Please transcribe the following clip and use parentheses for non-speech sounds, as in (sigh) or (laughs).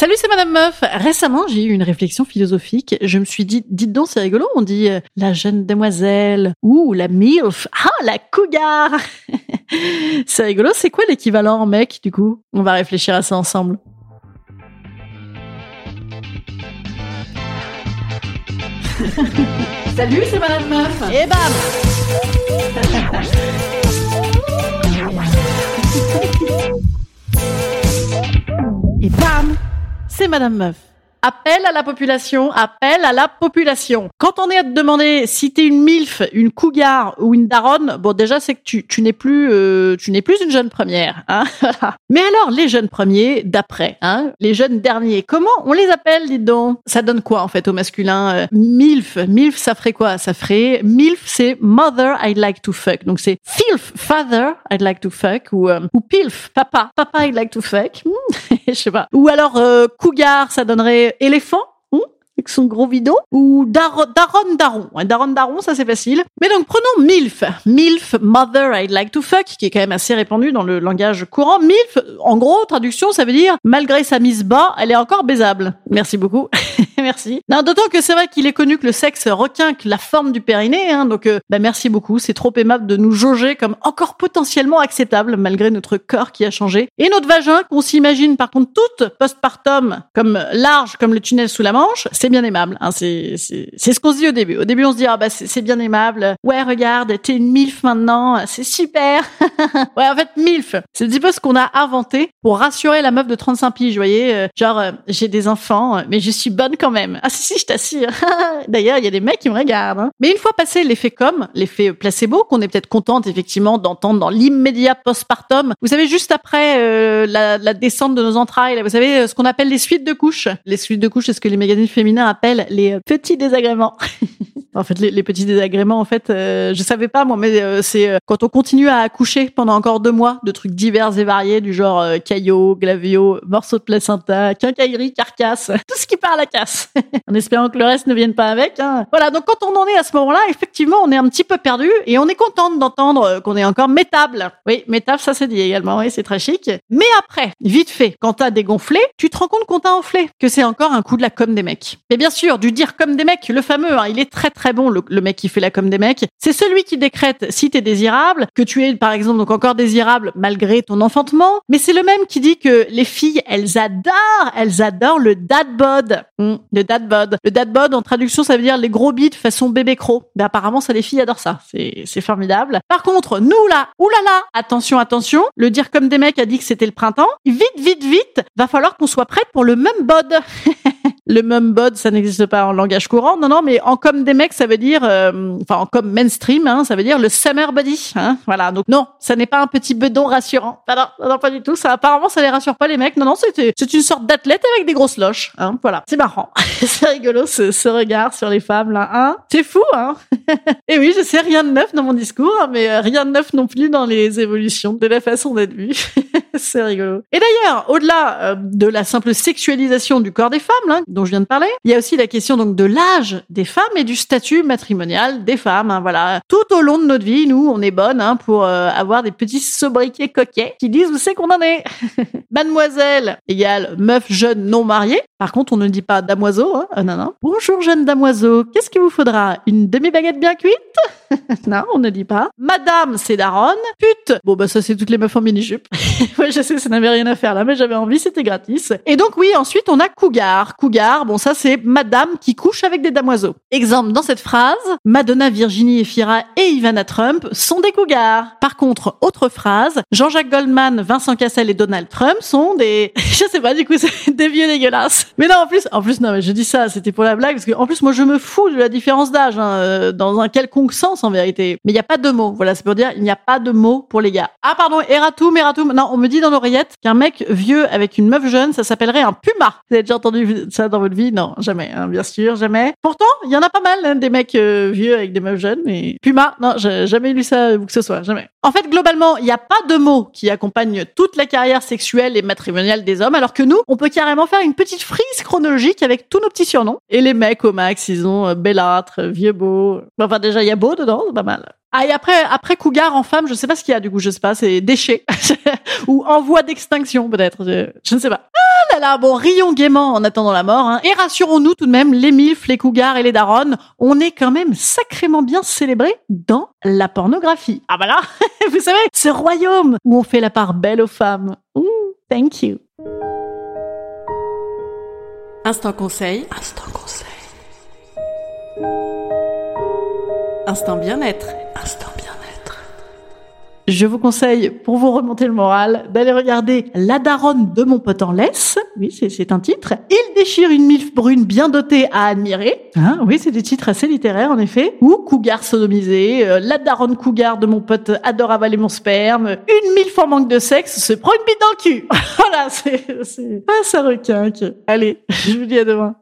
Salut, c'est Madame Meuf. Récemment, j'ai eu une réflexion philosophique. Je me suis dit, dites donc, c'est rigolo, on dit euh, la jeune demoiselle ou la MILF. Ah, la cougar (laughs) C'est rigolo, c'est quoi l'équivalent en mec, du coup? On va réfléchir à ça ensemble. (laughs) Salut, c'est Madame Meuf. Et bam (laughs) Et bam Madame Meuf. Appel à la population, appel à la population. Quand on est à te demander si t'es une milf, une cougar ou une daronne, bon déjà c'est que tu, n'es plus euh, tu n'es plus une jeune première. Hein (laughs) Mais alors les jeunes premiers d'après, hein, les jeunes derniers, comment on les appelle, dis donc? Ça donne quoi en fait au masculin euh, Milf, milf, ça ferait quoi? Ça ferait milf, c'est mother I'd like to fuck. Donc c'est filf, father I'd like to fuck ou euh, pilf, papa, papa I'd like to fuck. Hmm, (laughs) Je sais pas. Ou alors euh, cougar, ça donnerait éléphant hmm, avec son gros bidon ou dar daron daron. Daron daron, ça c'est facile. Mais donc prenons MILF. MILF, Mother I'd like to fuck, qui est quand même assez répandu dans le langage courant. MILF, en gros, traduction, ça veut dire malgré sa mise bas, elle est encore baisable. Merci beaucoup. (laughs) (laughs) merci. D'autant que c'est vrai qu'il est connu que le sexe requinque la forme du périnée, hein, donc euh, bah, merci beaucoup. C'est trop aimable de nous jauger comme encore potentiellement acceptable malgré notre corps qui a changé. Et notre vagin, qu'on s'imagine par contre toute postpartum comme large comme le tunnel sous la Manche, c'est bien aimable. Hein, c'est c'est ce qu'on se dit au début. Au début, on se dit ah bah c'est c'est bien aimable. Ouais, regarde, t'es une milf maintenant, c'est super. (laughs) ouais, en fait, milf, c'est un petit peu ce qu'on a inventé pour rassurer la meuf de 35 piges, vous voyez. euh, genre, euh, j'ai des enfants, euh, mais je suis bonne quand même. Ah si, si, je t'assure. (laughs) D'ailleurs, il y a des mecs qui me regardent. hein. Mais une fois passé l'effet com, l'effet placebo, qu'on est peut-être contente effectivement d'entendre dans l'immédiat postpartum, vous savez, juste après euh, la, descente de nos entrailles, vous savez, euh, ce qu'on appelle les suites de couches. Les suites de couches, c'est ce que les magazines féminins appellent les petits désagréments. (laughs) En fait, les, les petits désagréments, en fait, euh, je savais pas moi, mais euh, c'est euh, quand on continue à accoucher pendant encore deux mois de trucs divers et variés du genre euh, caillot, glavio, morceau de placenta, quincaillerie, carcasse, (laughs) tout ce qui part à la casse, (laughs) en espérant que le reste ne vienne pas avec. hein. Voilà, donc quand on en est à ce moment-là, effectivement, on est un petit peu perdu et on est contente d'entendre euh, qu'on est encore métable. Oui, métable, ça c'est dit également, oui, c'est très chic. Mais après, vite fait, quand t'as dégonflé, tu te rends compte qu'on t'a enflé, que c'est encore un coup de la com des mecs. Et bien sûr, du dire comme des mecs, le fameux, hein, il est très très bon, le, le mec qui fait la com des mecs. C'est celui qui décrète si t'es désirable, que tu es par exemple donc encore désirable malgré ton enfantement, mais c'est le même qui dit que les filles, elles adorent, elles adorent le dad bod. Hmm, le dad bod. Le dad bod, en traduction, ça veut dire les gros bits façon bébé croc. Ben, apparemment, ça, les filles adorent ça. C'est formidable. Par contre, nous là, oulala, attention, attention, le dire comme des mecs a dit que c'était le printemps. Vite, vite, vite, va falloir qu'on soit prête pour le même bod. (laughs) le mum bod, ça n'existe pas en langage courant. Non, non, mais en comme des mecs, ça veut dire, euh, enfin, en comme mainstream, hein, ça veut dire le summer body. Hein, voilà. Donc non, ça n'est pas un petit bedon rassurant. Non, non, non, pas du tout. Ça, apparemment, ça les rassure pas les mecs. Non, non, c'est c'est une sorte d'athlète avec des grosses loches. Hein, voilà. C'est marrant. (laughs) c'est rigolo ce, ce regard sur les femmes là. Hein c'est fou, hein (laughs) Et oui, je sais rien de neuf dans mon discours, hein, mais euh, rien de neuf non plus dans les évolutions de la façon d'être vue. (laughs) c'est rigolo. Et d'ailleurs, au-delà euh, de la simple sexualisation du corps des femmes, là, dont je viens de parler. Il y a aussi la question donc de l'âge des femmes et du statut matrimonial des femmes. hein, voilà, tout au long de notre vie, nous, on est bonnes hein, pour euh, avoir des petits sobriquets coquets qui disent où c'est qu'on en est. (laughs) Mademoiselle égale meuf jeune non mariée. Par contre, on ne dit pas damoiseau. Hein. Ah, non, non. Bonjour jeune damoiseau. Qu'est-ce qu'il vous faudra? Une demi-baguette bien cuite? (laughs) Non, on ne dit pas. Madame, c'est daronne. Pute. Bon, bah ça, c'est toutes les meufs en mini-jupe. (laughs) ouais, je sais, ça n'avait rien à faire là, mais j'avais envie, c'était gratis. Et donc, oui, ensuite, on a cougar. Cougar, bon, ça, c'est madame qui couche avec des damoiseaux. Exemple dans cette phrase, Madonna, Virginie Efira et Ivana Trump sont des cougars. Par contre, autre phrase, Jean-Jacques Goldman, Vincent Cassel et Donald Trump sont des, (laughs) je sais pas, du coup, c'est des vieux dégueulasses. Mais non, en plus, en plus, non, mais je dis ça, c'était pour la blague, parce que, en plus, moi, je me fous de la différence d'âge, hein, euh, dans un quelconque sens, en vérité. Mais il n'y a pas de mots. Voilà, c'est pour dire, il n'y a pas de mots pour les gars. Ah, pardon, Eratum, Eratum. Non, on me dit dans l'oreillette qu'un mec vieux avec une meuf jeune, ça s'appellerait un puma. Vous avez déjà entendu ça dans votre vie? Non, jamais, hein, bien sûr, jamais. Pourtant, il y en a pas mal, hein, des mecs euh, vieux avec des meufs jeunes, mais puma, non, j'ai jamais lu ça où que ce soit, jamais. En fait, globalement, il n'y a pas de mots qui accompagnent toute la carrière sexuelle et matrimoniale des hommes, alors que nous, on peut carrément faire une petite frise chronologique avec tous nos petits surnoms. Et les mecs, au max, ils ont bellâtre, vieux beau. Enfin, déjà, il y a beau dedans, c'est pas mal. Ah, et après, après cougar en femme, je sais pas ce qu'il y a, du coup, je sais pas, c'est déchet. (laughs) Ou en voie d'extinction, peut-être. Je, je ne sais pas. Ah là là, bon, rions gaiement en attendant la mort, hein. Et rassurons-nous tout de même, les milfs, les cougars et les daronnes, on est quand même sacrément bien célébrés dans la pornographie. Ah bah là, (laughs) vous savez, ce royaume où on fait la part belle aux femmes. Ouh, thank you. Instant conseil. Instant conseil. Instant bien-être. Je vous conseille, pour vous remonter le moral, d'aller regarder La daronne de mon pote en laisse. Oui, c'est- un titre. Il déchire une milf brune bien dotée à admirer. Hein, oui, c'est des titres assez littéraires, en effet. Ou Cougar sodomisé, euh, La daronne cougar de mon pote adore avaler mon sperme. Une milf en manque de sexe se prend une bite dans le cul. (laughs) voilà, c'est... c'est- Ah, ça requinque. Allez, je vous dis à demain.